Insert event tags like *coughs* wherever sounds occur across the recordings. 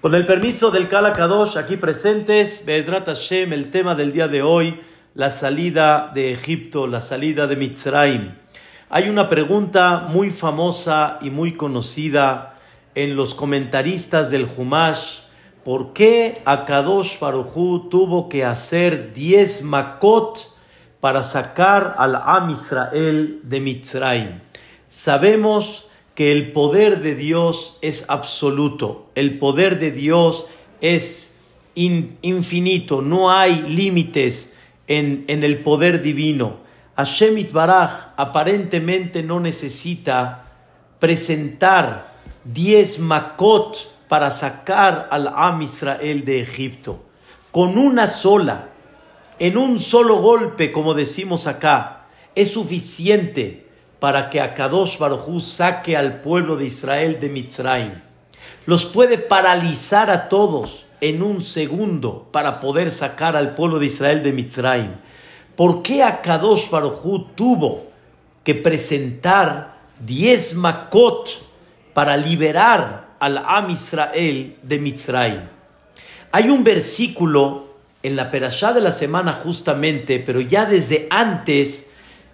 Con el permiso del Kala Kadosh, aquí presentes, Be'ezrat Hashem, el tema del día de hoy, la salida de Egipto, la salida de Mitzrayim. Hay una pregunta muy famosa y muy conocida en los comentaristas del Humash. ¿Por qué Akadosh Farujú tuvo que hacer 10 makot para sacar al Am Israel de Mitzrayim? Sabemos que el poder de Dios es absoluto, el poder de Dios es infinito, no hay límites en, en, el poder divino. Hashem Itbaraj aparentemente no necesita presentar diez makot para sacar al Am Israel de Egipto. Con una sola, en un solo golpe, como decimos acá, es suficiente para que Akadosh Barujú saque al pueblo de Israel de Mitzrayim. Los puede paralizar a todos en un segundo para poder sacar al pueblo de Israel de Mitzrayim. ¿Por qué Akadosh Barujú tuvo que presentar diez makot para liberar al Am Israel de Mitzrayim? Hay un versículo en la perashá de la semana justamente, pero ya desde antes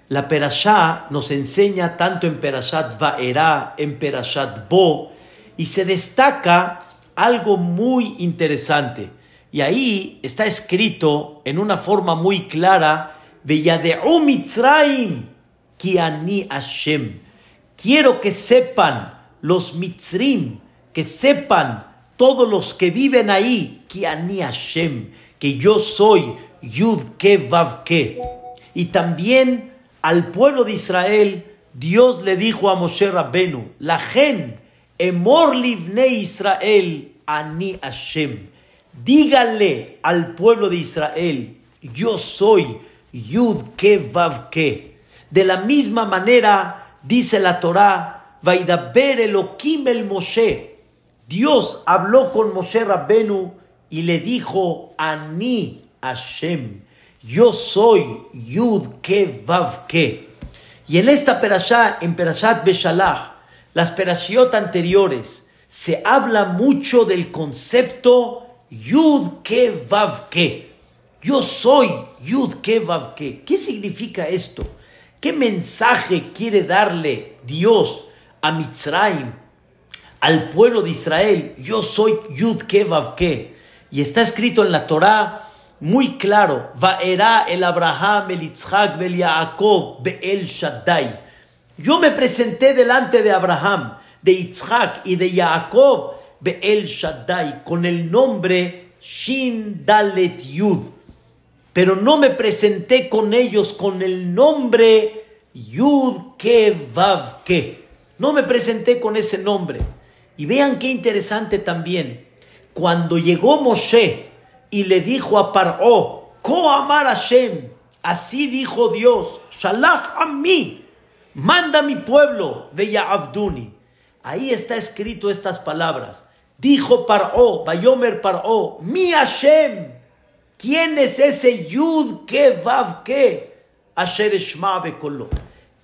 la Perashá nos enseña tanto en Perashat Vaera, en Perashat Bo, y se destaca algo muy interesante. Y ahí está escrito en una forma muy clara, Mitzrayim, Kiani Hashem. Quiero que sepan los Mitzrim, que sepan todos los que viven ahí, Kiani Hashem, que yo soy Yud Ke. Y también al pueblo de Israel, Dios le dijo a Moshe Rabbenu, la gen, emor livne Israel, ani Hashem. Díganle al pueblo de Israel, yo soy Yud Ke Ke. De la misma manera, dice la Torah, Vaidaber Elohim el Moshe. Dios habló con Moshe Rabbenu y le dijo, Ani Hashem. Yo soy Yud Ke Vav. Y en esta perashá, en Perashat Beshalach, las perashiot anteriores, se habla mucho del concepto Yud Ke Vav. Yo soy Yud Ke Vav. ¿Qué significa esto? ¿Qué mensaje quiere darle Dios a Mitzrayim, al pueblo de Israel? Yo soy Yud Ke Vav. Y está escrito en la Torah muy claro, Vaera el Abraham, el Yitzhak, el Yaakov, el Shaddai. Yo me presenté delante de Abraham, de Yitzhak y de Yaakov, el Shaddai, con el nombre Shin Dalet Yud. Pero no me presenté con ellos con el nombre Yud Kevav Ke. No me presenté con ese nombre. Y vean qué interesante también. Cuando llegó Moshe, y le dijo a Paró, Ko amar Hashem, así dijo Dios, Shalach a mí, manda a mi pueblo, de Abduni. Ahí está escrito estas palabras. Dijo Paró, Bayomer Paró, mi Hashem, ¿quién es ese Yud que Vav que? Asher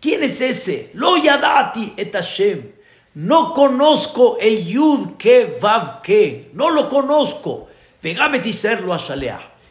¿Quién es ese? Lo Yadati et Hashem. No conozco el Yud que Vav que. No lo conozco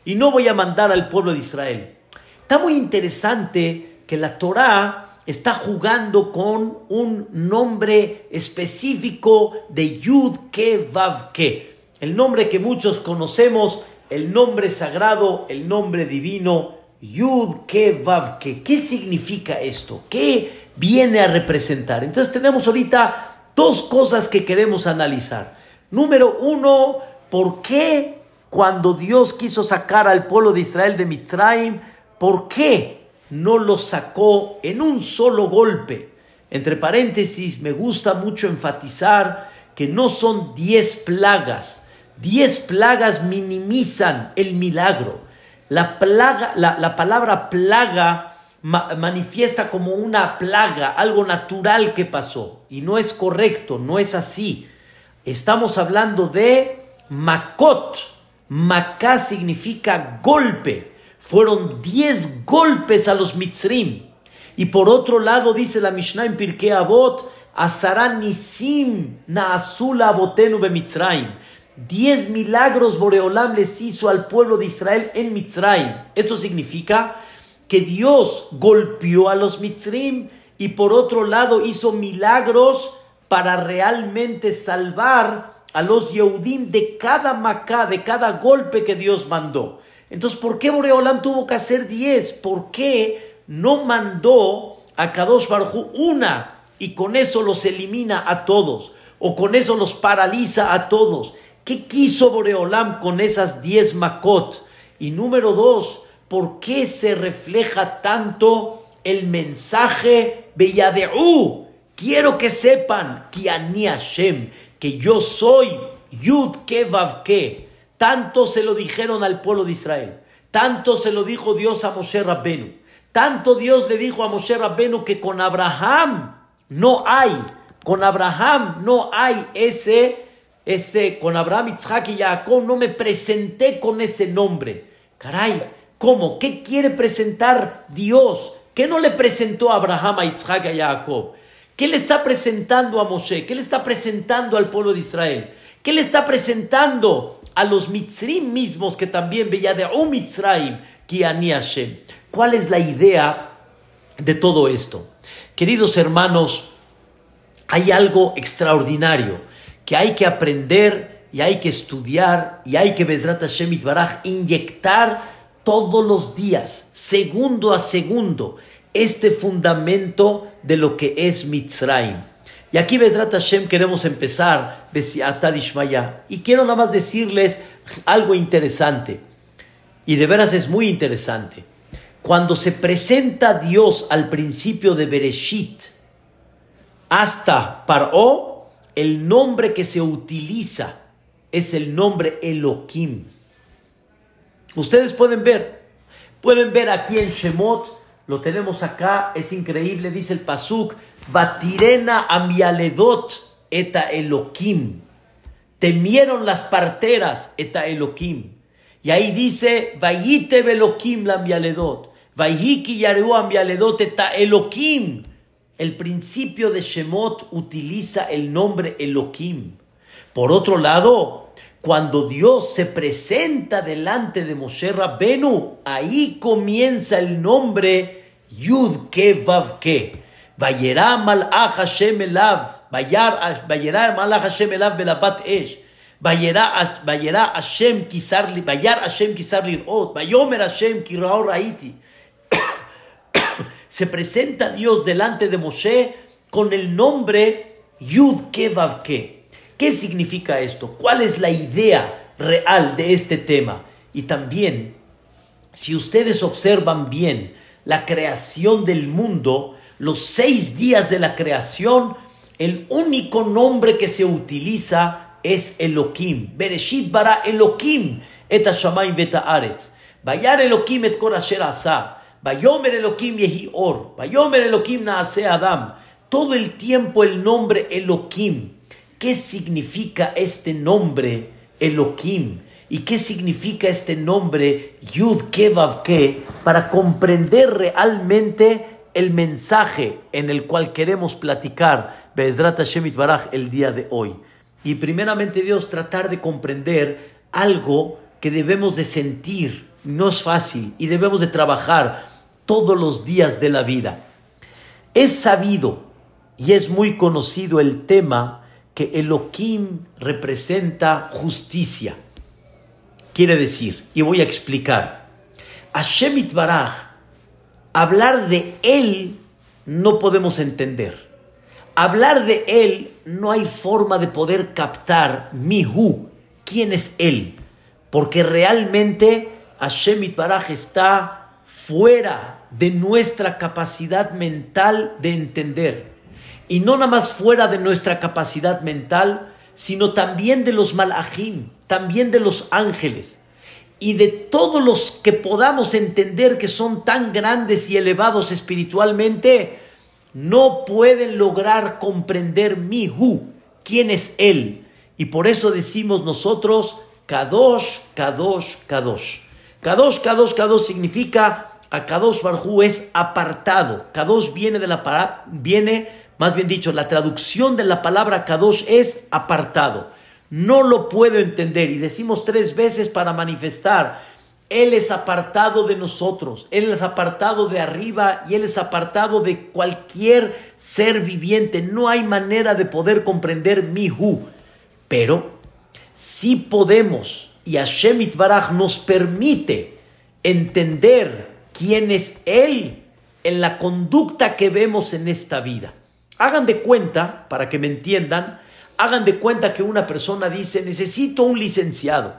y no voy a mandar al pueblo de Israel. Está muy interesante que la Torá está jugando con un nombre específico de Yud Ke Vav Ke. El nombre que muchos conocemos, el nombre sagrado, el nombre divino, Yud Ke Vav Ke. ¿Qué significa esto? ¿Qué viene a representar? Entonces tenemos ahorita dos cosas que queremos analizar. Número uno, ¿por qué cuando Dios quiso sacar al pueblo de Israel de Mitzrayim, ¿por qué no lo sacó en un solo golpe? Entre paréntesis, me gusta mucho enfatizar que no son diez plagas. Diez plagas minimizan el milagro. La, plaga, la, palabra plaga manifiesta como una plaga, algo natural que pasó. Y no es correcto, no es así. Estamos hablando de Makot, Macá significa golpe. Fueron diez golpes a los Mitzrim. Y por otro lado dice la Mishnah en Pirkei Avot, Azarán Nisim Naasula Abotenu Mitzrayim. Diez milagros Boreolam les hizo al pueblo de Israel en Mitzrayim. Esto significa que Dios golpeó a los Mitzrim y por otro lado hizo milagros para realmente salvar a los Yehudim de cada macá, de cada golpe que Dios mandó. Entonces, ¿por qué Boreolam tuvo que hacer diez? ¿Por qué no mandó a Kadosh Barhu una y con eso los elimina a todos? ¿O con eso los paraliza a todos? ¿Qué quiso Boreolam con esas diez makot? Y número dos, ¿por qué se refleja tanto el mensaje Beyadeu? Quiero que sepan que Ani Hashem, que yo soy Yud Kevav Ke. Tanto se lo dijeron al pueblo de Israel. Tanto se lo dijo Dios a Moshe Rabbenu. Tanto Dios le dijo a Moshe Rabbenu que con Abraham no hay, con Abraham no hay ese, ese, con Abraham, Isaac y Jacob no me presenté con ese nombre. Caray, ¿cómo? ¿Qué quiere presentar Dios? ¿Qué no le presentó Abraham, a Isaac y a Jacob? ¿Qué le está presentando a Moshe? ¿Qué le está presentando al pueblo de Israel? ¿Qué le está presentando a los Mitzrim mismos que también veía de un Mitzrayim Hashem? ¿Cuál es la idea de todo esto? Queridos hermanos, hay algo extraordinario que hay que aprender y hay que estudiar y hay que Bezrat Hashem Baraj inyectar todos los días, segundo a segundo, este fundamento de lo que es Mitzrayim. Y aquí, Vedrat Hashem, queremos empezar Y quiero nada más decirles algo interesante. Y de veras es muy interesante. Cuando se presenta Dios al principio de Bereshit hasta Paró, el nombre que se utiliza es el nombre Elohim. Ustedes pueden ver, pueden ver aquí en Shemot lo tenemos acá, es increíble, dice el Pasuk, Batirena amialedot eta Elohim. Temieron las parteras eta Elohim. Y ahí dice, Vayite Elohim la amialedot. Vayiki yareu amialedot eta Elohim. El principio de Shemot utiliza el nombre Elohim. Por otro lado, cuando Dios se presenta delante de Moshe Rabbenu, ahí comienza el nombre Yud ke vav ke. Vayera malach Hashem elav. Vayera malach Hashem elav belabat esh. Vayera Hashem kisar. Vayar Hashem kisar lirot. Vayomer Hashem kirao raiti. Se presenta Dios delante de Moshe con el nombre Yud ke vav ke. ¿Qué significa esto? ¿Cuál es la idea real de este tema? Y también, si ustedes observan bien, la creación del mundo, los seis días de la creación, el único nombre que se utiliza es Elohim. Bereshit bara Elohim et hashamayim vet. Vayar Elohim et kol asher asa. Vayomer Elohim yehi or. Vayomer Elohim naase Adam. Todo el tiempo el nombre Elohim. ¿Qué significa este nombre Elohim? ¿Y qué significa este nombre Yud Kevav Ke para comprender realmente el mensaje en el cual queremos platicar Bezrat Hashem Baraj el día de hoy? Y primeramente Dios tratar de comprender algo que debemos de sentir, no es fácil y debemos de trabajar todos los días de la vida. Es sabido y es muy conocido el tema que Elohim representa justicia. Quiere decir, y voy a explicar, Hashem Baraj, hablar de Él no podemos entender. Hablar de Él no hay forma de poder captar Mihu, quién es Él, porque realmente Hashem Baraj está fuera de nuestra capacidad mental de entender. Y no nada más fuera de nuestra capacidad mental, sino también de los malachim también de los ángeles y de todos los que podamos entender que son tan grandes y elevados espiritualmente, no pueden lograr comprender mi hu, quién es él. Y por eso decimos nosotros, Kadosh, Kadosh, Kadosh. Kadosh, Kadosh, Kadosh significa, a Kadosh Barhu es apartado. Kadosh viene de la viene, más bien dicho, la traducción de la palabra Kadosh es apartado. No lo puedo entender. Y decimos tres veces para manifestar. Él es apartado de nosotros, Él es apartado de arriba y Él es apartado de cualquier ser viviente. No hay manera de poder comprender mi hu. Pero si podemos, y Hashem Itbaraj nos permite entender quién es Él en la conducta que vemos en esta vida. Hagan de cuenta, para que me entiendan, hagan de cuenta que una persona dice, necesito un licenciado.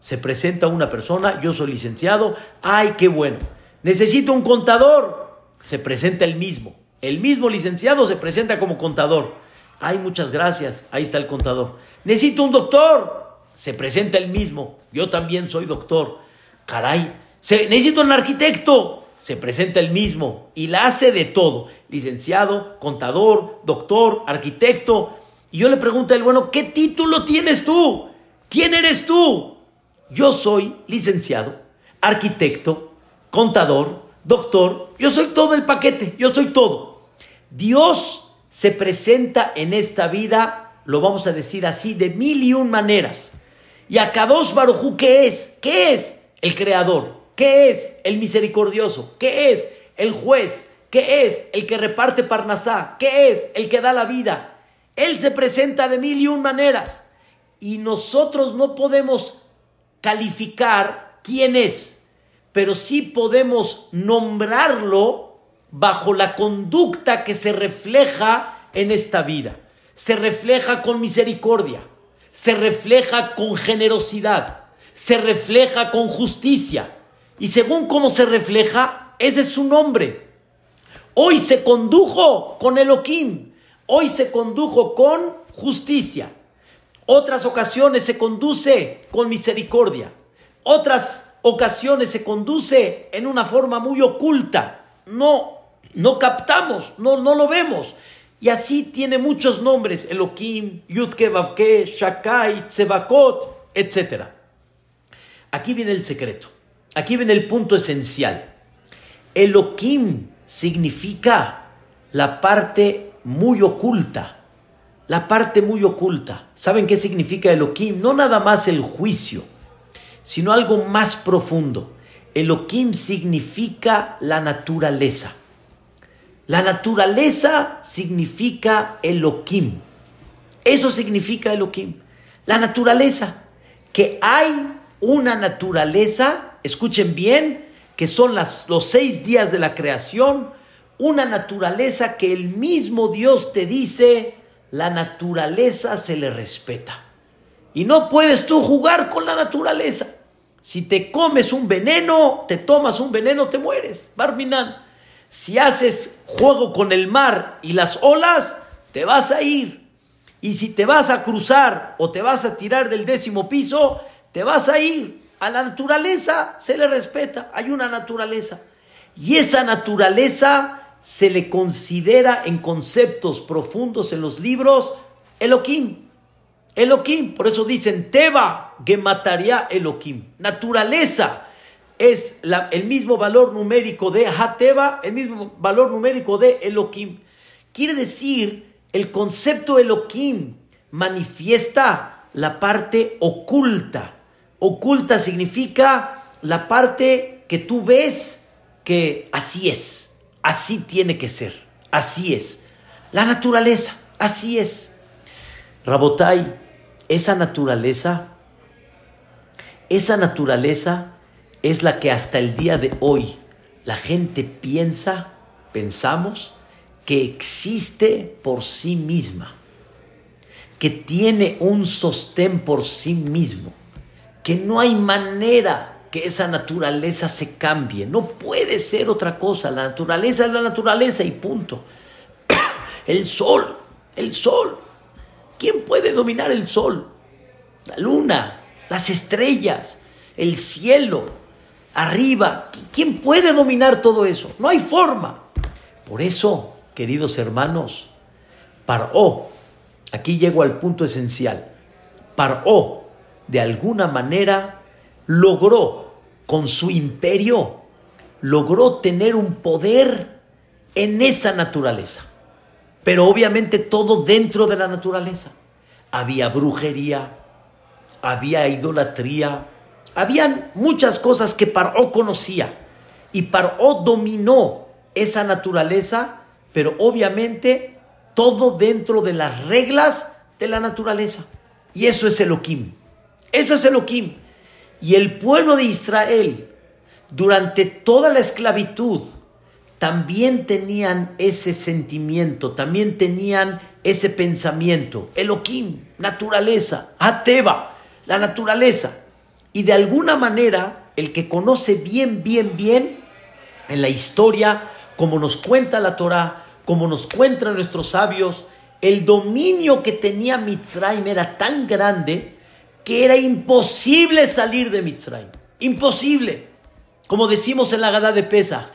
Se presenta una persona, yo soy licenciado, ay, qué bueno. Necesito un contador, se presenta el mismo. El mismo licenciado se presenta como contador. Ay, muchas gracias, ahí está el contador. Necesito un doctor, se presenta el mismo. Yo también soy doctor. Caray, se, necesito un arquitecto, se presenta el mismo y la hace de todo. Licenciado, contador, doctor, arquitecto. Y yo le pregunto a él, bueno, ¿qué título tienes tú? ¿Quién eres tú? Yo soy licenciado, arquitecto, contador, doctor. Yo soy todo el paquete, yo soy todo. Dios se presenta en esta vida, lo vamos a decir así, de mil y un maneras. Y a Kadosh Barujú, ¿qué es? ¿Qué es? El creador. ¿Qué es? El misericordioso. ¿Qué es? El juez. ¿Qué es? El que reparte Parnasá. ¿Qué es? El que da la vida. Él se presenta de mil y un maneras y nosotros no podemos calificar quién es, pero sí podemos nombrarlo bajo la conducta que se refleja en esta vida. Se refleja con misericordia, se refleja con generosidad, se refleja con justicia. Y según cómo se refleja, ese es su nombre. Hoy se condujo con Elohim, Hoy se condujo con justicia. Otras ocasiones se conduce con misericordia. Otras ocasiones se conduce en una forma muy oculta. No, no captamos, no, no lo vemos. Y así tiene muchos nombres, Elohim, Yudke, Vavke, Shakai, Tsevakot, etc. Aquí viene el secreto, aquí viene el punto esencial. Elohim significa la parte muy oculta, la parte muy oculta. ¿Saben qué significa Elohim? No nada más el juicio, sino algo más profundo. Elohim significa la naturaleza. La naturaleza significa Elohim. Eso significa Elohim. La naturaleza. Que hay una naturaleza, escuchen bien, que son las, los seis días de la creación, una naturaleza que el mismo Dios te dice, la naturaleza se le respeta. Y no puedes tú jugar con la naturaleza. Si te comes un veneno, te tomas un veneno, te mueres. Barminan. Si haces juego con el mar y las olas, te vas a ir. Y si te vas a cruzar o te vas a tirar del décimo piso, te vas a ir. A la naturaleza se le respeta. Hay una naturaleza. Y esa naturaleza se le considera en conceptos profundos en los libros Elohim. Elohim, por eso dicen Teba, Gemataria Elohim. Naturaleza es el mismo valor numérico de Hateba, el mismo valor numérico de Elohim. Quiere decir, el concepto Elohim manifiesta la parte oculta. Oculta significa la parte que tú ves que así es Así tiene que ser. Así es. La naturaleza. Así es. Rabotai, esa naturaleza, esa naturaleza es la que hasta el día de hoy la gente piensa, pensamos, que existe por sí misma, que tiene un sostén por sí mismo, que no hay manera que esa naturaleza se cambie. No puede ser otra cosa. La naturaleza es la naturaleza y punto. *coughs* El sol, el sol. ¿Quién puede dominar el sol? La luna, las estrellas, el cielo, arriba. ¿Quién puede dominar todo eso? No hay forma. Por eso, queridos hermanos, Paró, aquí llego al punto esencial. Paró, de alguna manera, logró con su imperio, logró tener un poder en esa naturaleza. Pero obviamente todo dentro de la naturaleza. Había brujería, había idolatría, habían muchas cosas que Paró conocía y Paró dominó esa naturaleza, pero obviamente todo dentro de las reglas de la naturaleza. Y eso es Elohim. Eso es Elohim. Y el pueblo de Israel, durante toda la esclavitud, también tenían ese sentimiento, también tenían ese pensamiento. Elohim, naturaleza, Ateba, la naturaleza. Y de alguna manera, el que conoce bien, bien, bien en la historia, como nos cuenta la Torah, como nos cuentan nuestros sabios, el dominio que tenía Mitzrayim era tan grande que era imposible salir de Mitzrayim. Imposible. Como decimos en la Gada de Pesach,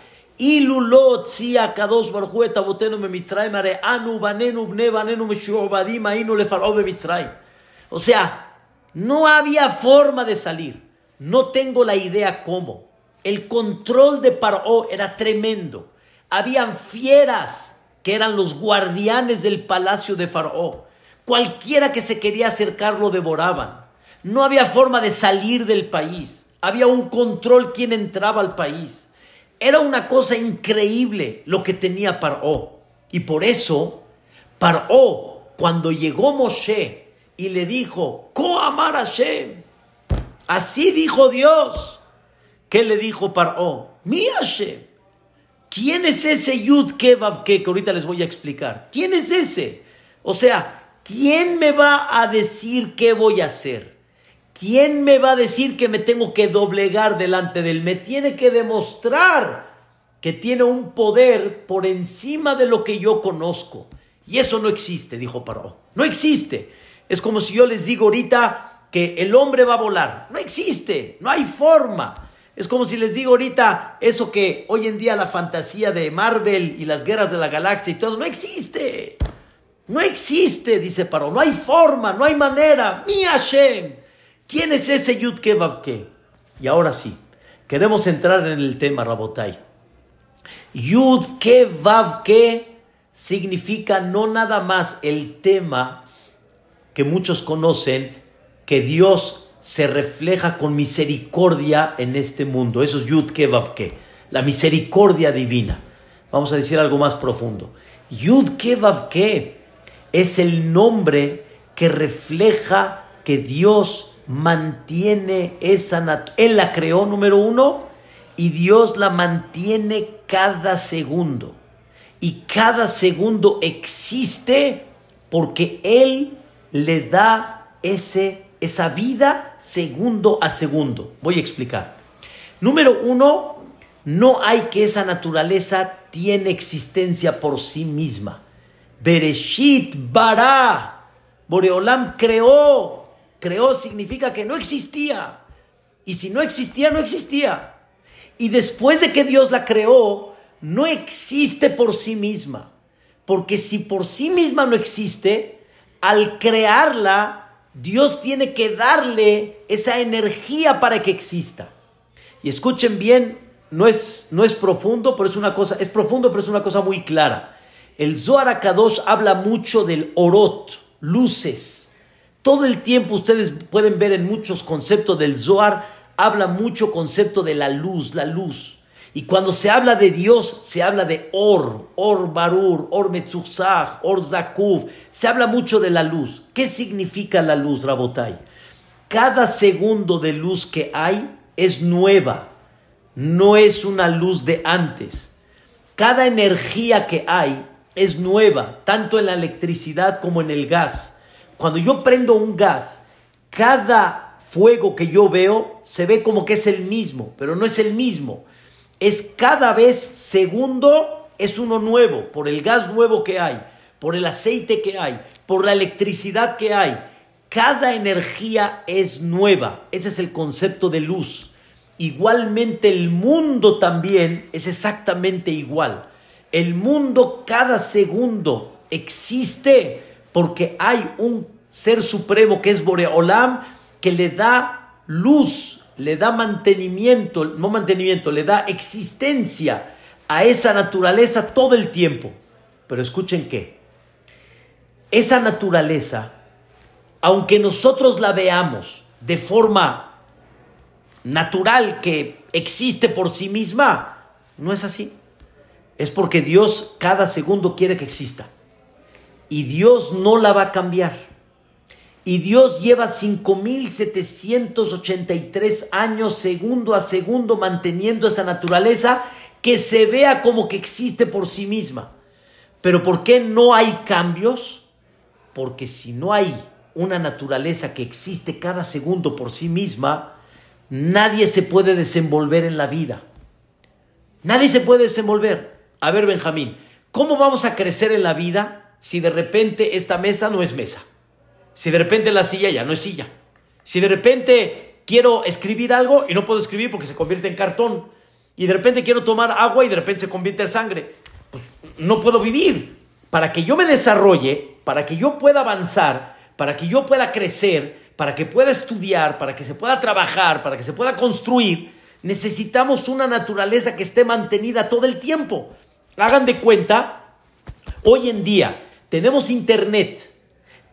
o sea, no había forma de salir. No tengo la idea cómo. El control de Paró era tremendo. Habían fieras que eran los guardianes del palacio de Faraón. Cualquiera que se quería acercar lo devoraban. No había forma de salir del país. Había un control quien entraba al país. Era una cosa increíble lo que tenía Paró. Y por eso, Paró, cuando llegó Moshe y le dijo, Koamar Hashem, así dijo Dios. ¿Qué le dijo Paró? Mi Hashem. ¿Quién es ese Yud Kevav que, que ahorita les voy a explicar? ¿Quién es ese? O sea, ¿quién me va a decir qué voy a hacer? ¿Quién me va a decir que me tengo que doblegar delante de él? Me tiene que demostrar que tiene un poder por encima de lo que yo conozco. Y eso no existe, dijo Paró. No existe. Es como si yo les digo ahorita que el hombre va a volar. No existe, no hay forma. Es como si les digo ahorita eso que hoy en día la fantasía de Marvel y las guerras de la galaxia y todo, no existe. No existe, dice Paro. No hay forma, no hay manera. Mi Hashem. ¿Quién es ese Yud Kevavke? Y ahora sí, queremos entrar en el tema, Rabotai. Yud Kevavke significa no nada más el tema que muchos conocen, que Dios se refleja con misericordia en este mundo. Eso es Yud Kevavke, la misericordia divina. Vamos a decir algo más profundo. Yud Kevavke es el nombre que refleja que Dios mantiene esa Él la creó, número uno, y Dios la mantiene cada segundo. Y cada segundo existe porque Él le da ese esa vida segundo a segundo. Voy a explicar. Número uno, no hay que esa naturaleza tiene existencia por sí misma. Bereshit bara. Boreolam creó. Creó significa que no existía. Y si no existía, no existía. Y después de que Dios la creó, no existe por sí misma. Porque si por sí misma no existe, al crearla, Dios tiene que darle esa energía para que exista. Y escuchen bien, no es, no es profundo, pero es una cosa, es profundo, pero es una cosa muy clara. El Zohar Akadosh habla mucho del orot, luces. Todo el tiempo ustedes pueden ver en muchos conceptos del Zohar, habla mucho concepto de la luz, la luz. Y cuando se habla de Dios, se habla de Or, Or Barur, Or Metzuzah, Or Zakuv. Se habla mucho de la luz. ¿Qué significa la luz, Rabotai? Cada segundo de luz que hay es nueva, no es una luz de antes. Cada energía que hay es nueva, tanto en la electricidad como en el gas. Cuando yo prendo un gas, cada fuego que yo veo se ve como que es el mismo, pero no es el mismo es cada vez segundo, es uno nuevo, por el gas nuevo que hay, por el aceite que hay, por la electricidad que hay. Cada energía es nueva. Ese es el concepto de luz. Igualmente el mundo también es exactamente igual. El mundo cada segundo existe porque hay un ser supremo que es Boreolam que le da luz le da mantenimiento, no mantenimiento, le da existencia a esa naturaleza todo el tiempo. Pero escuchen que esa naturaleza, aunque nosotros la veamos, de forma natural que existe por sí misma. No es así. Es porque Dios cada segundo quiere que exista. Y Dios no la va a cambiar. Y Dios lleva 5.783 años segundo a segundo manteniendo esa naturaleza que se vea como que existe por sí misma. Pero ¿por qué no hay cambios? Porque si no hay una naturaleza que existe cada segundo por sí misma, nadie se puede desenvolver en la vida. Nadie se puede desenvolver. A ver, Benjamín, ¿cómo vamos a crecer en la vida si de repente esta mesa no es mesa? Si de repente la silla ya no es silla. Si de repente quiero escribir algo y no puedo escribir porque se convierte en cartón. Y de repente quiero tomar agua y de repente se convierte en sangre. Pues no puedo vivir. Para que yo me desarrolle, para que yo pueda avanzar, para que yo pueda crecer, para que pueda estudiar, para que se pueda trabajar, para que se pueda construir, necesitamos una naturaleza que esté mantenida todo el tiempo. Hagan de cuenta, hoy en día tenemos internet,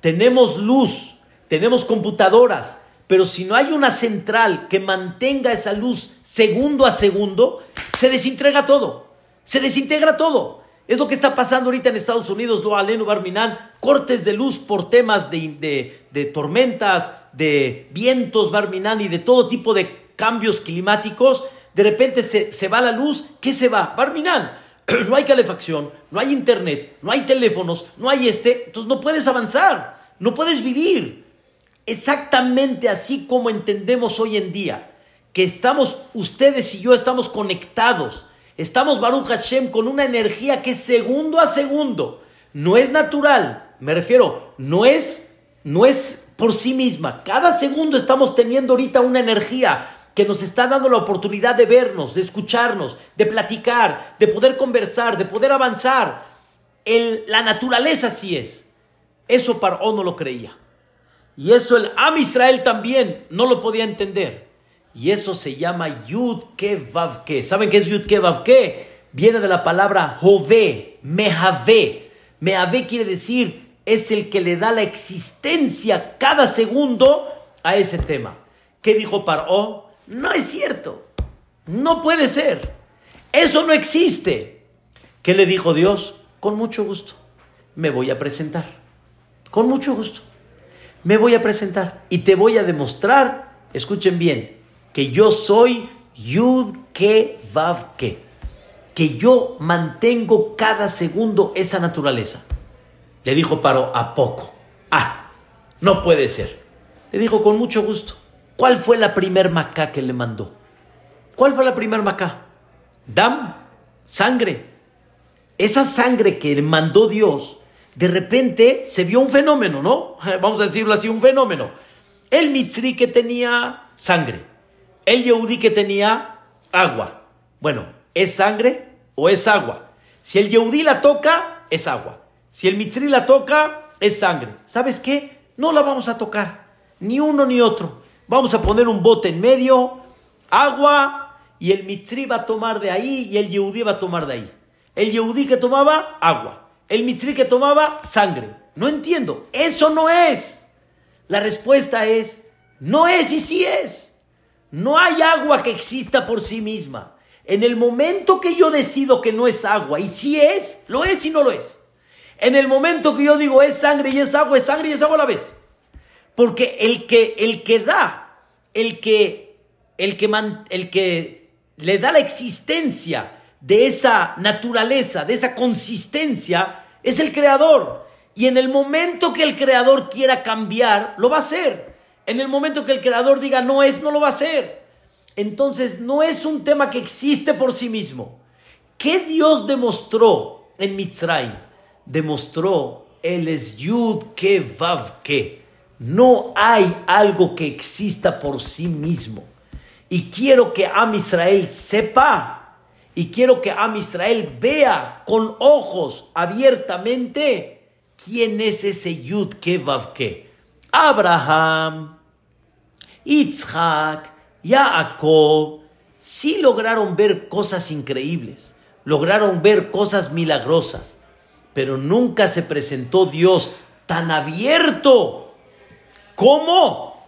tenemos luz, tenemos computadoras, pero si no hay una central que mantenga esa luz segundo a segundo, se desintegra todo, se desintegra todo. Es lo que está pasando ahorita en Estados Unidos, lo Alenu Barminan, cortes de luz por temas de, de, tormentas, de vientos Barminan y de todo tipo de cambios climáticos. De repente se, se va la luz, ¿qué se va? Barminan. *clears throat* No hay calefacción, no hay internet, no hay teléfonos, no hay este, entonces no puedes avanzar, no puedes vivir. Exactamente así como entendemos hoy en día, que estamos, ustedes y yo estamos conectados Estamos, Baruch Hashem, con una energía que segundo a segundo no es natural. Me refiero, no es, no es por sí misma. Cada segundo estamos teniendo ahorita una energía que nos está dando la oportunidad de vernos, de escucharnos, de platicar, de poder conversar, de poder avanzar. El, la naturaleza sí es. Eso Paró no lo creía. Y eso el Am Israel también no lo podía entender. Y eso se llama Yud Ke ¿Saben qué es Yud Ke Viene de la palabra Jove, Mehave. Mehave quiere decir es el que le da la existencia cada segundo a ese tema. ¿Qué dijo Paró? No es cierto. No puede ser. Eso no existe. ¿Qué le dijo Dios? Con mucho gusto. Me voy a presentar. Con mucho gusto. Me voy a presentar y te voy a demostrar, escuchen bien, que yo soy Yud Ke que yo mantengo cada segundo esa naturaleza. Le dijo Paro, ¿a poco? Ah, no puede ser. Le dijo con mucho gusto. ¿Cuál fue la primer macá que le mandó? ¿Cuál fue la primer macá? Dam, sangre. Esa sangre que le mandó Dios, de repente se vio un fenómeno, ¿no? *laughs* Vamos a decirlo así, un fenómeno. El mitzri que tenía sangre el Yehudi que tenía agua. Bueno, ¿es sangre o es agua? Si el Yehudi la toca, es agua. Si el Mitzri la toca, es sangre. ¿Sabes qué? No la vamos a tocar. Ni uno ni otro. Vamos a poner un bote en medio, agua, y el Mitzri va a tomar de ahí y el Yehudi va a tomar de ahí. El Yehudi que tomaba agua. El Mitzri que tomaba sangre. No entiendo. Eso no es. La respuesta es, no es y sí es. No hay agua que exista por sí misma. En el momento que yo decido que no es agua, y si es, lo es y no lo es. En el momento que yo digo es sangre y es agua, es sangre y es agua a la vez. Porque el que, el que da, el que, el que, el que le da la existencia de esa naturaleza, de esa consistencia, es el creador. Y en el momento que el creador quiera cambiar, lo va a hacer. En el momento que el creador diga no es, no lo va a hacer. Entonces no es un tema que existe por sí mismo. ¿Qué Dios demostró en Mitzrayim? Demostró el es Yud que Vav que. No hay algo que exista por sí mismo. Y quiero que Am Israel sepa y quiero que Am Israel vea con ojos abiertamente quién es ese Yud que. Abraham, Yitzhak, Jacob, sí lograron ver cosas increíbles, lograron ver cosas milagrosas, pero nunca se presentó Dios tan abierto como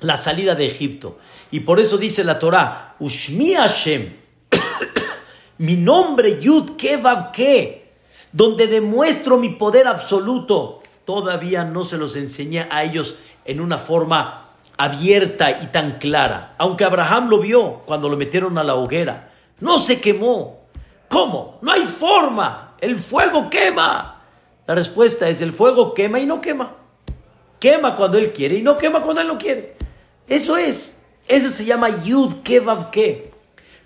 la salida de Egipto. Y por eso dice la Torah, Ushmi Hashem, *coughs* mi nombre Yud Kevav Ke, donde demuestro mi poder absoluto. Todavía no se los enseñé a ellos en una forma abierta y tan clara. Aunque Abraham lo vio cuando lo metieron a la hoguera. No se quemó. ¿Cómo? No hay forma. El fuego quema. La respuesta es el fuego quema y no quema. Quema cuando él quiere y no quema cuando él no quiere. Eso es. Eso se llama Yud Kevav Ke.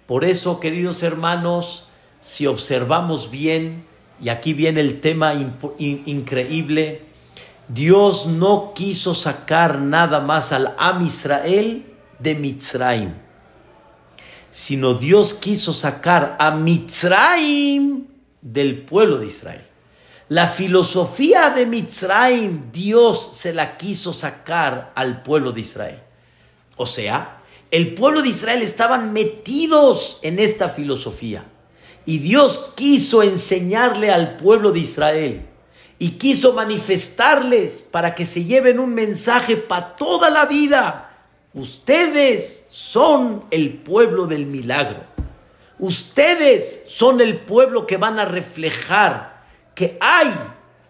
Por eso, queridos hermanos, si observamos bien, y aquí viene el tema increíble, Dios no quiso sacar nada más al Am Israel de Mitzrayim, sino Dios quiso sacar a Mitzrayim del pueblo de Israel. La filosofía de Mitzrayim, Dios se la quiso sacar al pueblo de Israel. O sea, el pueblo de Israel estaban metidos en esta filosofía. Y Dios quiso enseñarle al pueblo de Israel y quiso manifestarles para que se lleven un mensaje para toda la vida. Ustedes son el pueblo del milagro. Ustedes son el pueblo que van a reflejar que hay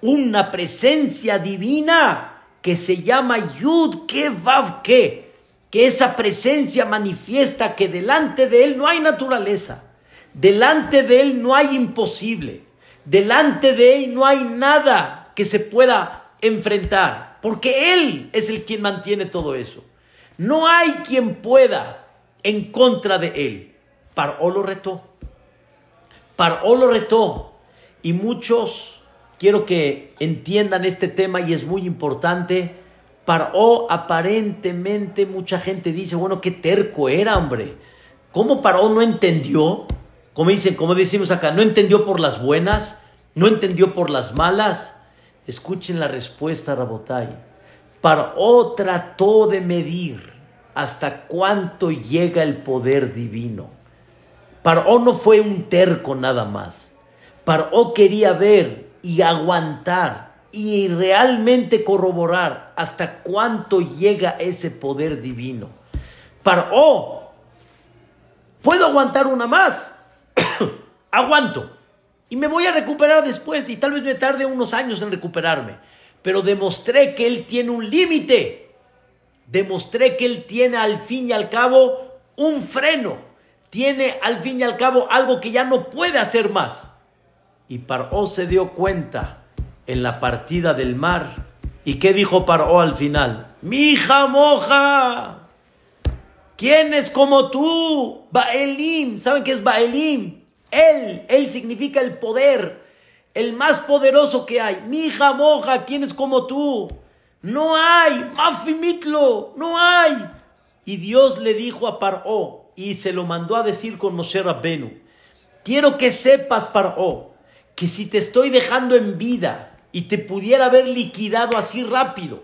una presencia divina que se llama Yud Kevav Ke, que esa presencia manifiesta que delante de él no hay naturaleza, delante de él no hay imposible. Delante de Él no hay nada que se pueda enfrentar, porque Él es el quien mantiene todo eso. No hay quien pueda en contra de Él. Paró lo retó. Paró lo retó. Y muchos, quiero que entiendan este tema y es muy importante. Paró aparentemente, mucha gente dice, bueno, qué terco era, hombre. ¿Cómo Paró no entendió? como dicen, como decimos acá, no entendió por las buenas, no entendió por las malas. Escuchen la respuesta, Rabotai. Paró trató de medir hasta cuánto llega el poder divino. Paró no fue un terco nada más. Paró quería ver y aguantar y realmente corroborar hasta cuánto llega ese poder divino. Paró, puedo aguantar una más, *coughs* aguanto. Y me voy a recuperar después y tal vez me tarde unos años en recuperarme. Pero demostré que Él tiene un límite. Demostré que Él tiene al fin y al cabo un freno. Tiene al fin y al cabo algo que ya no puede hacer más. Y Paró se dio cuenta en la partida del mar. ¿Y qué dijo Paró al final? Mi hija moja. ¿Quién es como tú? Baelim. ¿Saben qué es Baelim? Él, Él significa el poder, el más poderoso que hay. Mi hija moja, ¿quién es como tú? No hay, mafimitlo, no hay. Y Dios le dijo a Paró y se lo mandó a decir con Moshe Rabbenu. Quiero que sepas, Paró, que si te estoy dejando en vida y te pudiera haber liquidado así rápido,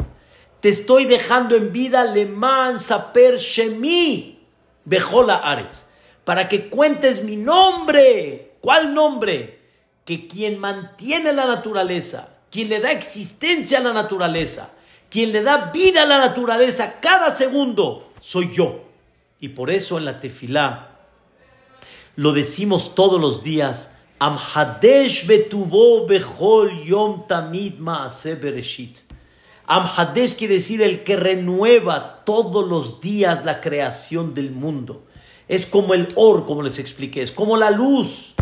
te estoy dejando en vida man Saper Shemi Bejola Aretz, para que cuentes mi nombre. ¿Cuál nombre? Que quien mantiene la naturaleza, quien le da existencia a la naturaleza, quien le da vida a la naturaleza cada segundo, soy yo. Y por eso en la tefilá lo decimos todos los días. Amhadesh betubo bechol yom tamid maase bereshit. Amhadesh quiere decir el que renueva todos los días la creación del mundo. Es como el or, como les expliqué, es como la luz.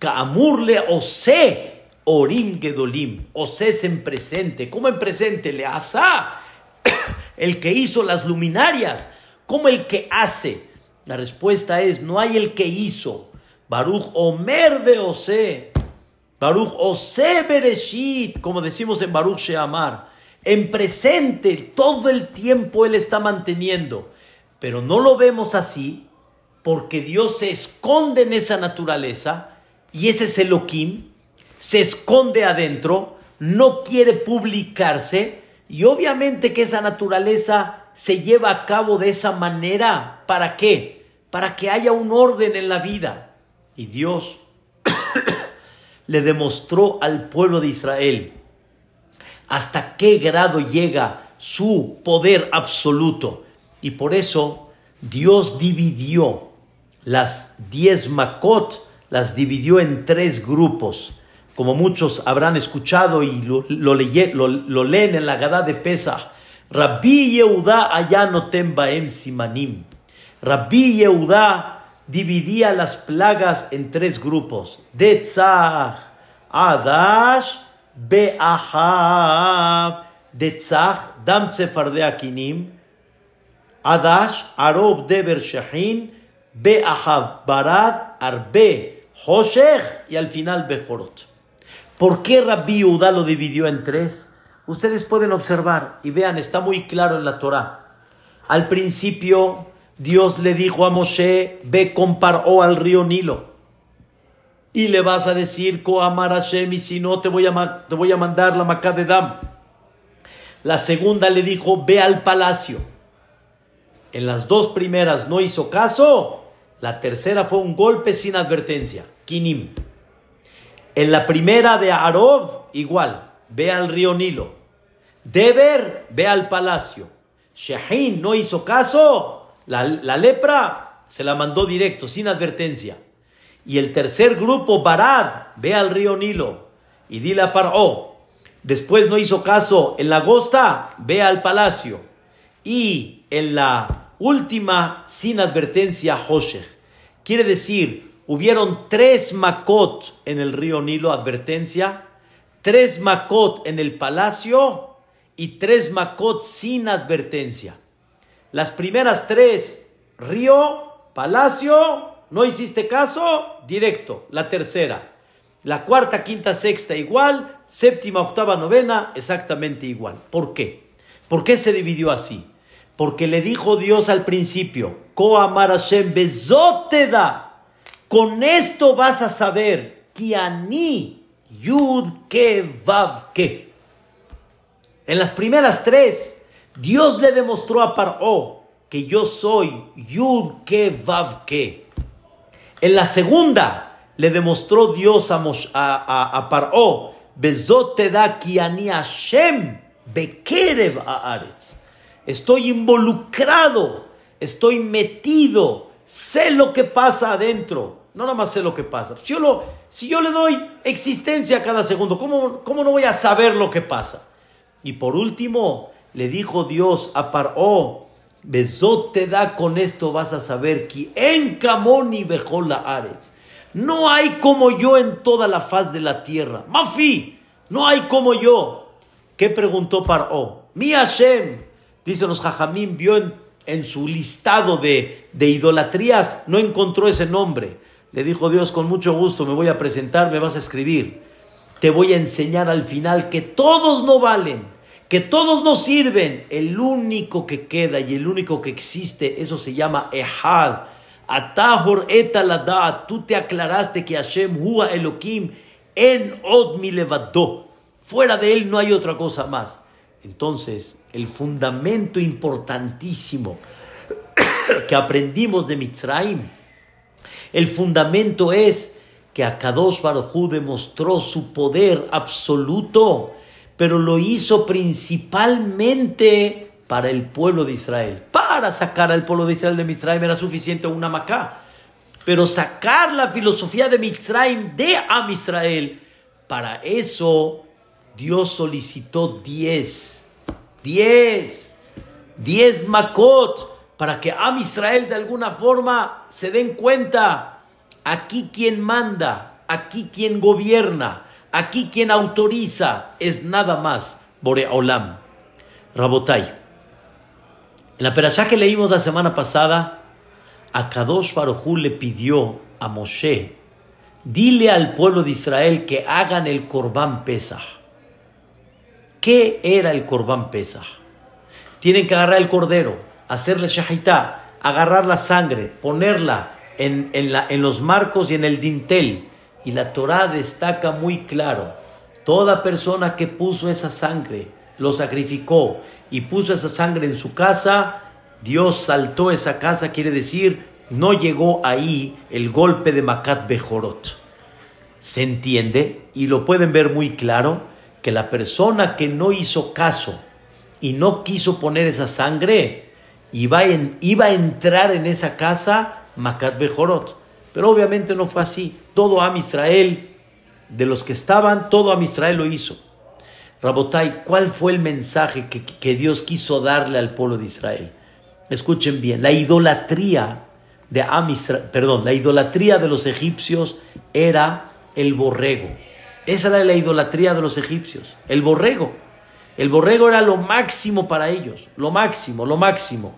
Kaamurle ose orim gedolim. Ose es en presente. ¿Cómo en presente? Le asa. *coughs* El que hizo las luminarias. como el que hace? La respuesta es, no hay el que hizo. Baruch Omer de Ose. Baruch Ose Bereshit, como decimos en Baruch Sheamar en presente, todo el tiempo Él está manteniendo. Pero no lo vemos así porque Dios se esconde en esa naturaleza y ese es Elohim, se esconde adentro, no quiere publicarse y obviamente que esa naturaleza se lleva a cabo de esa manera. ¿Para qué? Para que haya un orden en la vida. Y Dios le demostró al pueblo de Israel hasta qué grado llega su poder absoluto. Y por eso Dios dividió las diez makot, las dividió en tres grupos. Como muchos habrán escuchado y lo, lo, leen en la Gada de Pesach. Rabbi Yehuda allá no baem simanim. Rabbi Yehuda dividía las plagas en tres grupos. Detzach, Adash, Be'ahab. Detzach, Dam Tzefardea Kinim. Adash, Arob Deber Shehin. Be'ahab, Barad, Arbe, Hoshech y al final Bejorot. ¿Por qué Rabbi Yehuda lo dividió en tres? Ustedes pueden observar y vean, está muy claro en la Torah. Al principio, Dios le dijo a Moshe, ve con Paró al río Nilo. Y le vas a decir, Koamar Hashem, y si no, te voy a, te voy a mandar la Macá de Dam. La segunda le dijo, ve al palacio. En las dos primeras no hizo caso. La tercera fue un golpe sin advertencia. Kinim. En la primera de Arob, igual, ve al río Nilo. Deber, ve al palacio. Shehin no hizo caso, la, lepra se la mandó directo, sin advertencia. Y el tercer grupo, Barad, ve al río Nilo y dile a Paró. Después no hizo caso, en la agosta, ve al palacio. Y en la última, sin advertencia, Hoshech. Quiere decir, hubieron tres makot en el río Nilo, advertencia, tres makot en el palacio y tres Makot sin advertencia. Las primeras tres, río, palacio, no hiciste caso, directo. La tercera. La cuarta, quinta, sexta igual. Séptima, octava, novena, exactamente igual. ¿Por qué? ¿Por qué se dividió así? Porque le dijo Dios al principio, Koamar Hashem da. Con esto vas a saber, Kiani Yud Ke Vav Ke. En las primeras tres, Dios le demostró a Paró que yo soy Yud Ke Vav. En la segunda, le demostró Dios a, a, a, Paró, da. Estoy involucrado, estoy metido, sé lo que pasa adentro. No nada más sé lo que pasa. Si yo, le doy existencia a cada segundo, ¿cómo, ¿cómo no voy a saber lo que pasa? Y por último, le dijo Dios a Paró, Besot te da con esto vas a saber que en Camoni la Ares. No hay como yo en toda la faz de la tierra. Mafi, no hay como yo. ¿Qué preguntó Paró? Mi Hashem, dice los Jajamín, vio en, en su listado de, de idolatrías, no encontró ese nombre. Le dijo Dios, con mucho gusto me voy a presentar, me vas a escribir te voy a enseñar al final que todos no valen, que todos no sirven. El único que queda y el único que existe, eso se llama Ehad. Atahor etalada, tú te aclaraste que Hashem hua Elohim en od mi levadó. Fuera de él no hay otra cosa más. Entonces, el fundamento importantísimo *coughs* que aprendimos de Mitzrayim, el fundamento es que Akadosh Baruj demostró su poder absoluto, pero lo hizo principalmente para el pueblo de Israel. Para sacar al pueblo de Israel de Mitzrayim era suficiente una macá. Pero sacar la filosofía de Mitzrayim de Am Israel, para eso Dios solicitó diez, diez, diez makot, para que Am Israel de alguna forma se den cuenta Aquí quien manda, aquí quien gobierna, aquí quien autoriza es nada más Boreolam. Rabotai. En la perashá que leímos la semana pasada, Akadosh Barujú le pidió a Moshe, dile al pueblo de Israel que hagan el Corbán Pesach. ¿Qué era el Corbán Pesach? Tienen que agarrar el cordero, hacerle shahitá, agarrar la sangre, ponerla en, los marcos y en el dintel. Y la Torah destaca muy claro, toda persona que puso esa sangre, lo sacrificó y puso esa sangre en su casa, Dios saltó esa casa, quiere decir, no llegó ahí el golpe de Makat Bejorot. ¿Se entiende? Y lo pueden ver muy claro, que la persona que no hizo caso y no quiso poner esa sangre, iba, a entrar en esa casa Macat Bejorot. Pero obviamente no fue así. Todo Am Israel, de los que estaban, todo Am Israel lo hizo. Rabotai, ¿cuál fue el mensaje que, Dios quiso darle al pueblo de Israel? Escuchen bien, la idolatría de Am perdón, la idolatría de los egipcios era el borrego. Esa era la idolatría de los egipcios, el borrego. El borrego era lo máximo para ellos, lo máximo, lo máximo.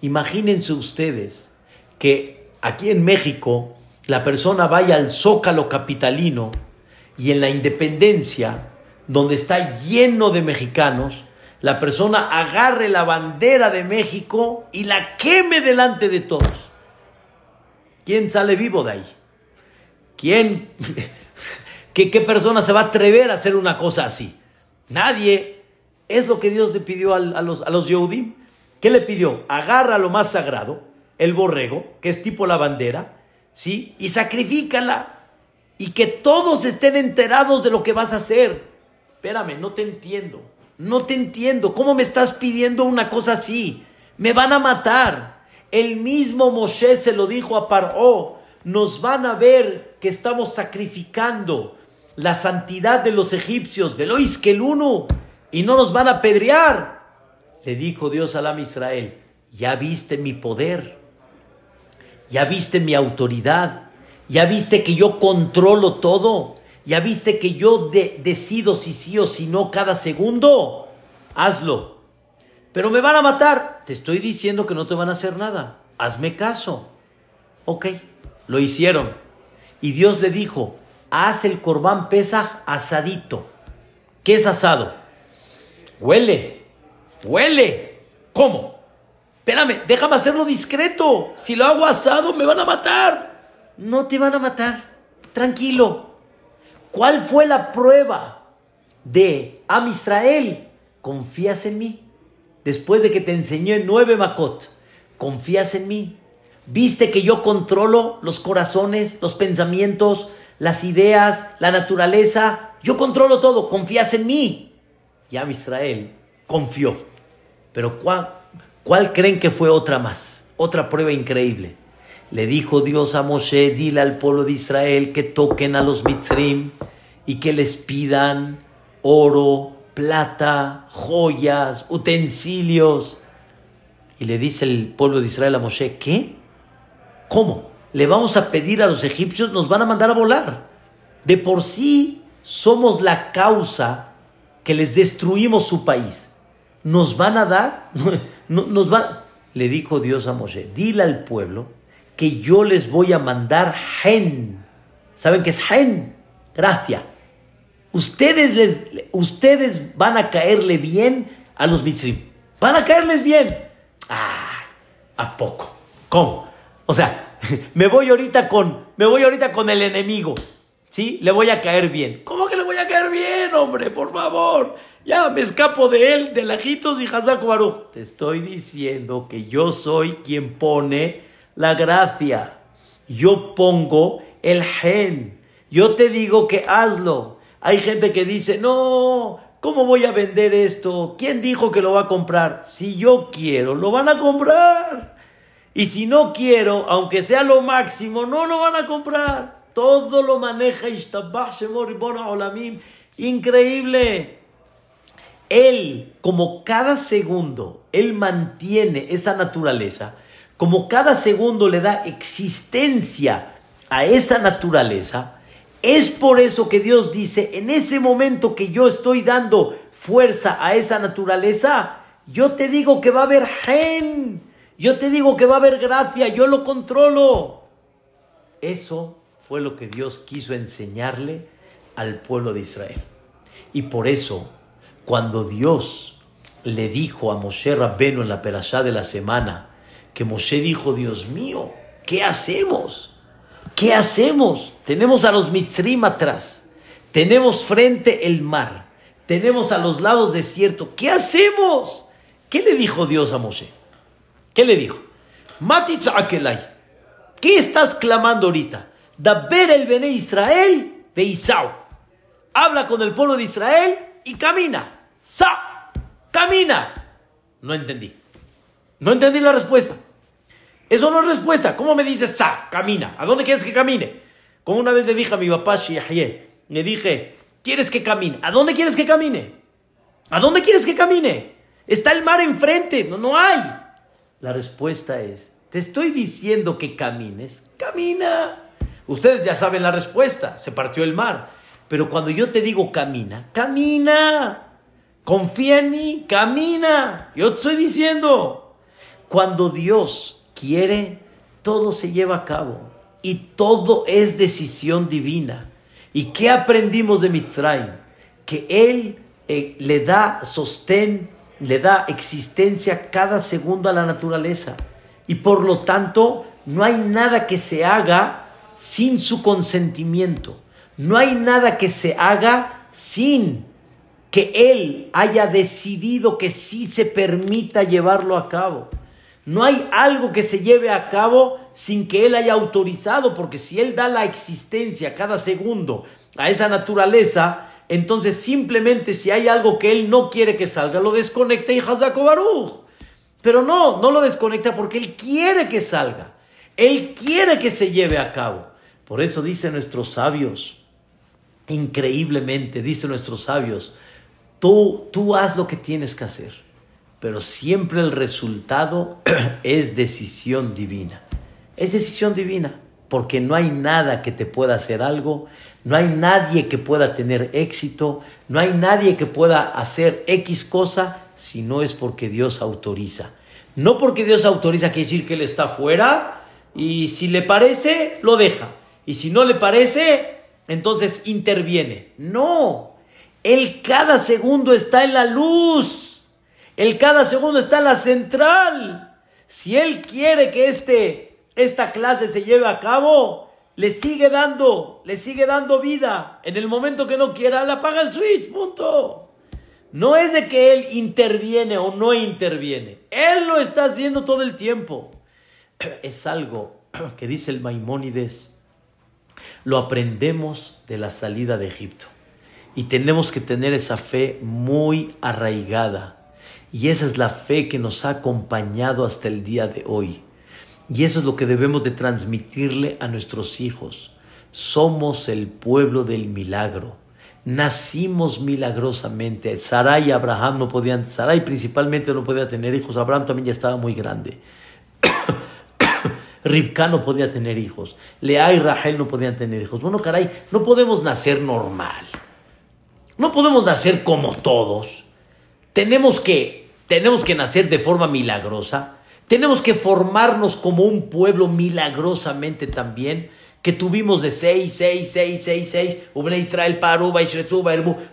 Imagínense ustedes que aquí en México la persona vaya al zócalo capitalino y en la independencia, donde está lleno de mexicanos, la persona agarre la bandera de México y la queme delante de todos. ¿Quién sale vivo de ahí? ¿Quién? *laughs* ¿Qué, persona se va a atrever a hacer una cosa así? Nadie. Es lo que Dios le pidió a, los, a los. ¿Qué le pidió? Agarra lo más sagrado, el borrego, que es tipo la bandera, ¿sí? Y sacrifícala. Y que todos estén enterados de lo que vas a hacer. Espérame, no te entiendo. No te entiendo. ¿Cómo me estás pidiendo una cosa así? Me van a matar. El mismo Moshe se lo dijo a Paró. Nos van a ver que estamos sacrificando la santidad de los egipcios, de Lois uno y no nos van a pedrear. Le dijo Dios a Israel, ya viste mi poder, ya viste mi autoridad, ya viste que yo controlo todo, ya viste que yo decido si sí o si no cada segundo, hazlo. Pero me van a matar. Te estoy diciendo que no te van a hacer nada. Hazme caso. Ok, lo hicieron. Y Dios le dijo, haz el corbán pesaj asadito. ¿Qué es asado? Huele, huele. ¿Cómo? Espérame, déjame hacerlo discreto. Si lo hago asado, me van a matar. No te van a matar. Tranquilo. ¿Cuál fue la prueba de Am Israel? ¿Confías en mí? Después de que te enseñé nueve Makot, ¿confías en mí? ¿Viste que yo controlo los corazones, los pensamientos, las ideas, la naturaleza? Yo controlo todo, confías en mí. Y Am Israel confió. Pero ¿cuál, ¿cuál creen que fue otra más? Otra prueba increíble. Le dijo Dios a Moshe, dile al pueblo de Israel que toquen a los mitzrim y que les pidan oro, plata, joyas, utensilios. Y le dice el pueblo de Israel a Moshe, ¿qué? ¿Cómo? ¿Le vamos a pedir a los egipcios? Nos van a mandar a volar. De por sí somos la causa que les destruimos su país. ¿Nos van a dar? *laughs* Nos van... Le dijo Dios a Moshe, dile al pueblo que yo les voy a mandar gen. ¿Saben qué es gen? Gracia. Ustedes, les, ustedes van a caerle bien a los mitzrim. Van a caerles bien. Ah, ¿a poco? ¿Cómo? O sea, *laughs* me voy ahorita con, me voy ahorita con el enemigo. ¿Sí? Le voy a caer bien. ¿Cómo que le voy a caer bien, hombre? Por favor. Ya me escapo de él, de Lajitos y Hazak Te estoy diciendo que yo soy quien pone la gracia. Yo pongo el gen. Yo te digo que hazlo. Hay gente que dice, no, ¿cómo voy a vender esto? ¿Quién dijo que lo va a comprar? Si yo quiero, lo van a comprar. Y si no quiero, aunque sea lo máximo, no lo van a comprar. Todo lo maneja Olamim. Increíble. Él, como cada segundo, él mantiene esa naturaleza como cada segundo le da existencia a esa naturaleza, es por eso que Dios dice, en ese momento que yo estoy dando fuerza a esa naturaleza, yo te digo que va a haber gen, yo te digo que va a haber gracia, yo lo controlo. Eso fue lo que Dios quiso enseñarle al pueblo de Israel. Y por eso, cuando Dios le dijo a Moshe Rabbeno en la perashá de la semana, que Moshe dijo, Dios mío, ¿qué hacemos? ¿Qué hacemos? Tenemos a los Mitzrim atrás, tenemos frente el mar, tenemos a los lados desierto. ¿Qué hacemos? ¿Qué le dijo Dios a Moshe? ¿Qué le dijo? Akelay, ¿qué estás clamando ahorita? ver el Bene Israel, Beisau. Habla con el pueblo de Israel y camina. Sa, camina. No entendí. No entendí la respuesta. Eso no es respuesta. ¿Cómo me dices, sa, camina? ¿A dónde quieres que camine? Como una vez le dije a mi papá, le dije, ¿quieres que camine? ¿A dónde quieres que camine? ¿A dónde quieres que camine? Está el mar enfrente, no, no hay. La respuesta es, te estoy diciendo que camines, camina. Ustedes ya saben la respuesta, se partió el mar. Pero cuando yo te digo camina, camina. Confía en mí, camina. Yo te estoy diciendo, cuando Dios quiere, todo se lleva a cabo y todo es decisión divina. ¿Y qué aprendimos de Mitzrayim? Que Él eh, le da sostén, le da existencia cada segundo a la naturaleza. Y por lo tanto, no hay nada que se haga sin su consentimiento. No hay nada que se haga sin que Él haya decidido que sí se permita llevarlo a cabo. No hay algo que se lleve a cabo sin que Él haya autorizado, porque si Él da la existencia cada segundo a esa naturaleza, entonces simplemente si hay algo que Él no quiere que salga, lo desconecta y Hazako Baruch. Pero no, no lo desconecta porque Él quiere que salga. Él quiere que se lleve a cabo. Por eso dicen nuestros sabios, increíblemente, dicen nuestros sabios, tú, tú haz lo que tienes que hacer, pero siempre el resultado *clears throat* es decisión divina. Es decisión divina, porque no hay nada que te pueda hacer algo, no hay nadie que pueda tener éxito, no hay nadie que pueda hacer X cosa si no es porque Dios autoriza. No porque Dios autoriza quiere decir que Él está fuera y si le parece, lo deja. Y si no le parece, entonces interviene. No, Él cada segundo está en la luz. Él cada segundo está en la central. Si Él quiere que este, esta clase se lleve a cabo, le sigue dando, le sigue dando vida. En el momento que no quiera, le apaga el switch, punto. No es de que Él interviene o no interviene. Él lo está haciendo todo el tiempo. *clears throat* Es algo *clears throat* que dice el Maimónides lo aprendemos de la salida de Egipto. Y tenemos que tener esa fe muy arraigada. Y esa es la fe que nos ha acompañado hasta el día de hoy. Y eso es lo que debemos de transmitirle a nuestros hijos. Somos el pueblo del milagro. Nacimos milagrosamente. Sarai y Abraham no podían, Sarai principalmente no podía tener hijos. Abraham también ya estaba muy grande. *coughs* Ribka no podía tener hijos, Lea y Rahel no podían tener hijos. Bueno, caray, no podemos nacer normal. No podemos nacer como todos. Tenemos que, tenemos que nacer de forma milagrosa. Tenemos que formarnos como un pueblo milagrosamente también, que tuvimos de seis, seis, seis, seis, seis, Israel,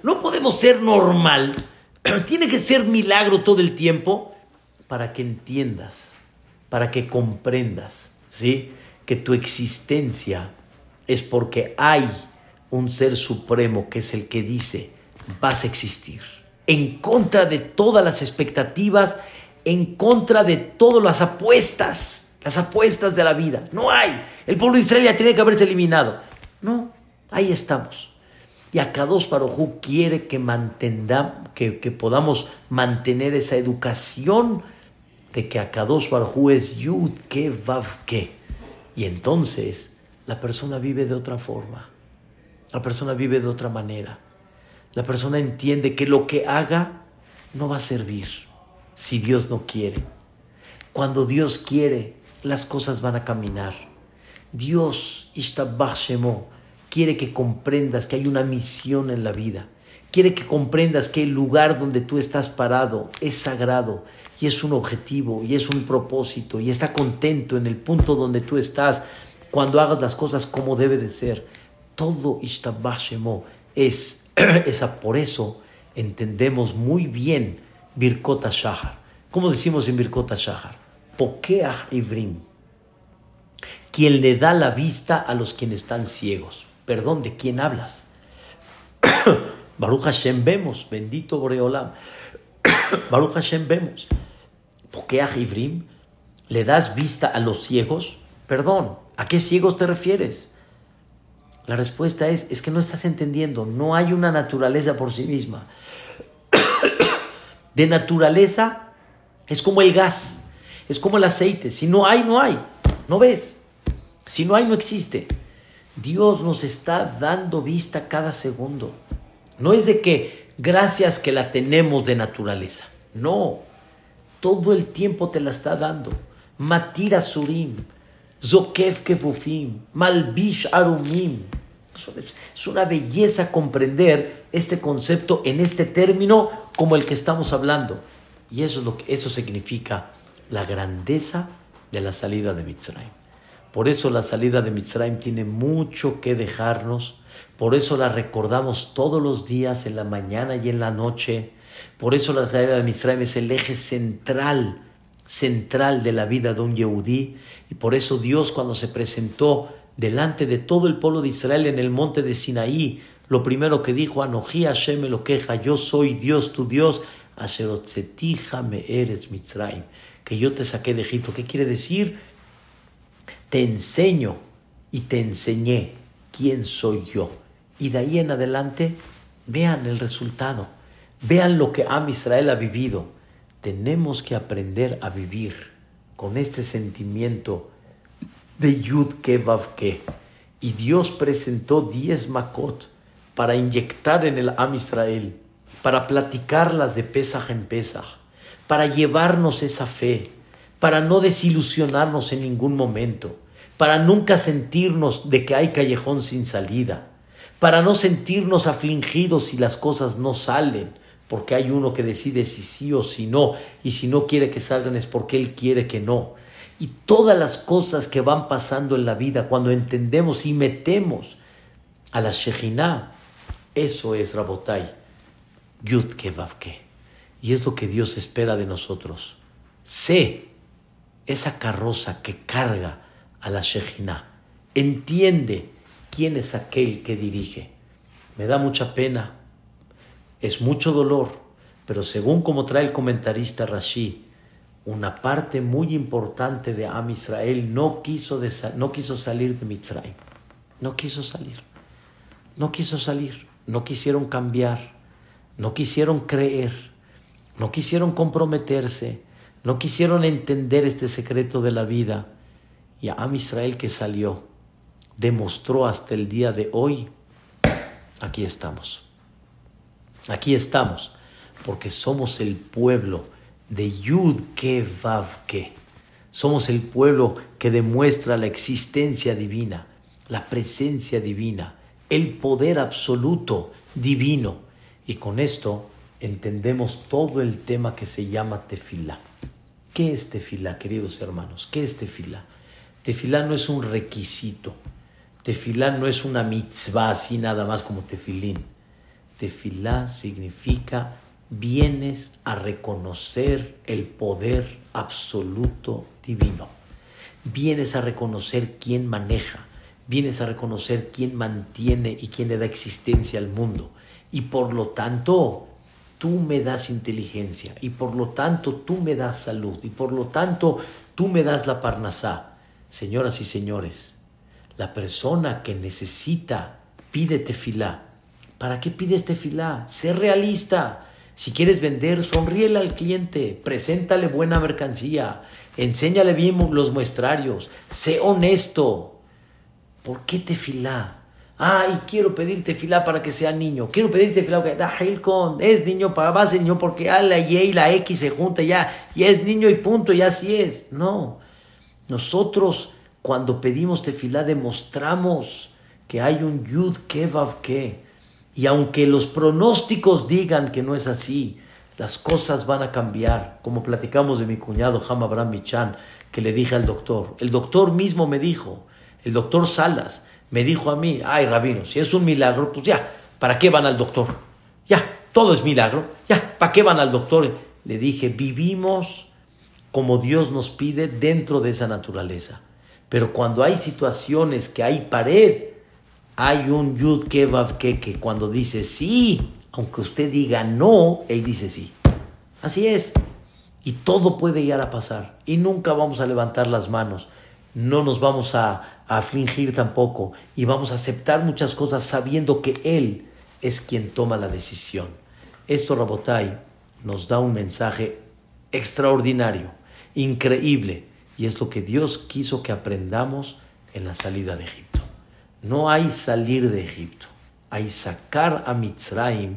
No podemos ser normal. *clears throat* Tiene que ser milagro todo el tiempo para que entiendas, para que comprendas ¿sí? Que tu existencia es porque hay un ser supremo que es el que dice, vas a existir. En contra de todas las expectativas, en contra de todas las apuestas, las apuestas de la vida. No hay. El pueblo de Israel ya tiene que haberse eliminado. No, ahí estamos. Y Akadosh Baruj quiere que, que, que podamos mantener esa educación de que Akadosh Barhu es Yud Ke Vav Ke. Y entonces la persona vive de otra forma. La persona vive de otra manera. La persona entiende que lo que haga no va a servir si Dios no quiere. Cuando Dios quiere, las cosas van a caminar. Dios, Ishtabach quiere que comprendas que hay una misión en la vida. Quiere que comprendas que el lugar donde tú estás parado es sagrado y es un objetivo y es un propósito y está contento en el punto donde tú estás cuando hagas las cosas como debe de ser. Todo Ishtabashemo es *clears throat* esa. Por eso entendemos muy bien Birkota Shahar. ¿Cómo decimos en Birkota Shahar? Pokeah Ivrim. Quien le da la vista a los quienes están ciegos. Perdón, ¿de quién hablas? *clears throat* Baruch Hashem vemos, bendito Boreolam. *clears throat* Baruch Hashem vemos. Pokeach Ivrim, ¿le das vista a los ciegos? Perdón, ¿a qué ciegos te refieres? La respuesta es, es que no estás entendiendo, no hay una naturaleza por sí misma. *coughs* De naturaleza es como el gas. Es como el aceite. Si no hay, no hay. No ves. Si no hay, no existe. Dios nos está dando vista cada segundo. No es de que gracias que la tenemos de naturaleza. No. Todo el tiempo te la está dando. Matira Surim. Zokef Kefufim. Malbish Arumim. Es una belleza comprender este concepto en este término como el que estamos hablando. Y eso, es lo que, eso significa la grandeza de la salida de Mitzrayim. Por eso la salida de Mitzrayim tiene mucho que dejarnos. Por eso la recordamos todos los días, en la mañana y en la noche. Por eso la salida de Mitzrayim es el eje central, central de la vida de un Yehudí. Y por eso Dios cuando se presentó delante de todo el pueblo de Israel en el monte de Sinaí, lo primero que dijo, Anoji Hashem lo queja, yo soy Dios, tu Dios, me eres Mitzrayim, que yo te saqué de Egipto. ¿Qué quiere decir? Te enseño y te enseñé quién soy yo. Y de ahí en adelante, vean el resultado, vean lo que Am Israel ha vivido. Tenemos que aprender a vivir con este sentimiento de Yud Kevav Ke. Y Dios presentó diez Makot para inyectar en el Am Israel, para platicarlas de Pesaj en Pesaj, para llevarnos esa fe, para no desilusionarnos en ningún momento, para nunca sentirnos de que hay callejón sin salida, para no sentirnos afligidos si las cosas no salen, porque hay uno que decide si sí o si no, y si no quiere que salgan es porque él quiere que no. Y todas las cosas que van pasando en la vida, cuando entendemos y metemos a la Shejinah, eso es Rabotai, Yud Kevavke. Y es lo que Dios espera de nosotros. Sé esa carroza que carga a la Shejinah. Entiende quién es aquel que dirige. Me da mucha pena, es mucho dolor, pero según como trae el comentarista Rashi, una parte muy importante de Am Israel no quiso, no quiso salir de Mitzrayim. No quiso salir. No quiso salir no quisieron cambiar, no quisieron creer, no quisieron comprometerse, no quisieron entender este secreto de la vida. Y a Am Israel que salió, demostró hasta el día de hoy, aquí estamos. Aquí estamos, porque somos el pueblo de Yud Ke Vav Ke. Somos el pueblo que demuestra la existencia divina, la presencia divina, el poder absoluto divino. Y con esto entendemos todo el tema que se llama tefilá. ¿Qué es tefilá, queridos hermanos? ¿Qué es tefilá? Tefilá no es un requisito. Tefilá no es una mitzvah así nada más como tefilín. Tefilá significa vienes a reconocer el poder absoluto divino. Vienes a reconocer quién maneja, vienes a reconocer quién mantiene y quién le da existencia al mundo. Y por lo tanto, tú me das inteligencia, y por lo tanto, tú me das salud, y por lo tanto, tú me das la parnasá. Señoras y señores, la persona que necesita pide tefilá. ¿Para qué pides tefilá? Sé realista. Si quieres vender, sonríele al cliente, preséntale buena mercancía, enséñale bien los muestrarios, sé honesto, ¿Por qué tefilá? Ay, quiero pedir tefilá para que sea niño. Quiero pedir tefilá porque da con es niño para base niño porque a la Y y la X se junta ya, y es niño y punto, ya así es. No. Nosotros cuando pedimos tefilá demostramos que hay un yud kevav ke. Y aunque los pronósticos digan que no es así, las cosas van a cambiar. Como platicamos de mi cuñado Ham Abraham Michan, que le dije al doctor. El doctor mismo me dijo, el doctor Salas me dijo a mí, ay rabino, si es un milagro, pues ya, ¿para qué van al doctor? Ya, todo es milagro, ya, ¿para qué van al doctor? Le dije, vivimos como Dios nos pide dentro de esa naturaleza. Pero cuando hay situaciones que hay pared, hay un yud kevav que, que cuando dice sí, aunque usted diga no, él dice sí. Así es. Y todo puede llegar a pasar. Y nunca vamos a levantar las manos. No nos vamos a, a afligir tampoco y vamos a aceptar muchas cosas sabiendo que Él es quien toma la decisión. Esto, Rabotai, nos da un mensaje extraordinario increíble. Y es lo que Dios quiso que aprendamos en la salida de Egipto. No hay salir de Egipto, hay sacar a Mitzrayim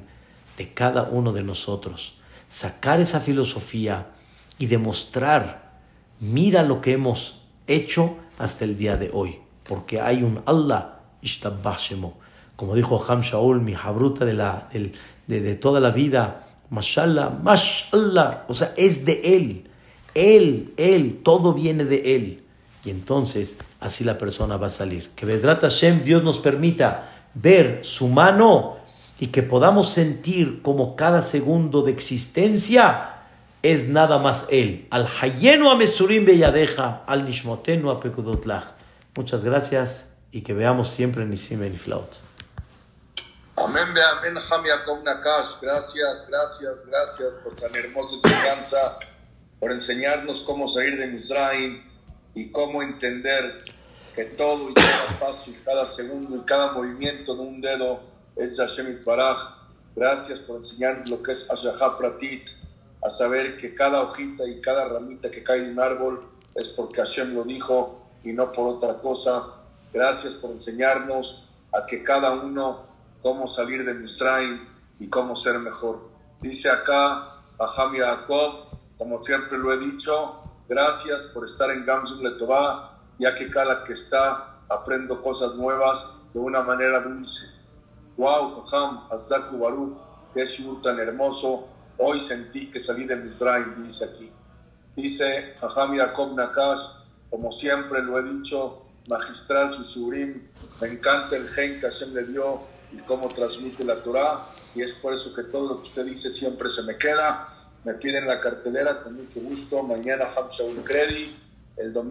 de cada uno de nosotros, sacar esa filosofía y demostrar, mira lo que hemos hecho hasta el día de hoy, porque hay un Allah, como dijo Ham Shaul, mi jabruta de, la, de, toda la vida, mashallah, mashallah, o sea, es de él, él, él, todo viene de él. Y entonces así la persona va a salir. Que Bedrat Hashem, Dios nos permita ver su mano y que podamos sentir como cada segundo de existencia es nada más Él. Al Hayenu Amesurim Beyadeja, al Nishmotenu Apekudotlach. Muchas gracias y que veamos siempre Nisim Flaut. Amén, amén, Yaakov Nakash. Gracias, gracias, gracias por tan hermosa enseñanza, por enseñarnos cómo salir de Misraim y cómo entender que todo y cada paso y cada segundo y cada movimiento de un dedo es Hashem Baraj. Gracias por enseñarnos lo que es Ashahá Pratit, a saber que cada hojita y cada ramita que cae de un árbol es porque Hashem lo dijo y no por otra cosa. Gracias por enseñarnos a que cada uno cómo salir de Misraim y cómo ser mejor. Dice acá Aham Yaakov, como siempre lo he dicho, Gracias por estar en Gamsun Letová, ya que cada que está aprendo cosas nuevas de una manera dulce. Wow, Faham, Hazaku Baruch, qué shiur tan hermoso. Hoy sentí que salí de Mizraim, dice aquí. Dice Jajam Yaakov Nakash, como siempre lo he dicho, magistral Susurim, me encanta el gen que Hashem le dio y cómo transmite la Torah, y es por eso que todo lo que usted dice siempre se me queda me piden la cartelera con mucho gusto. Mañana Hamza Credit, el domingo.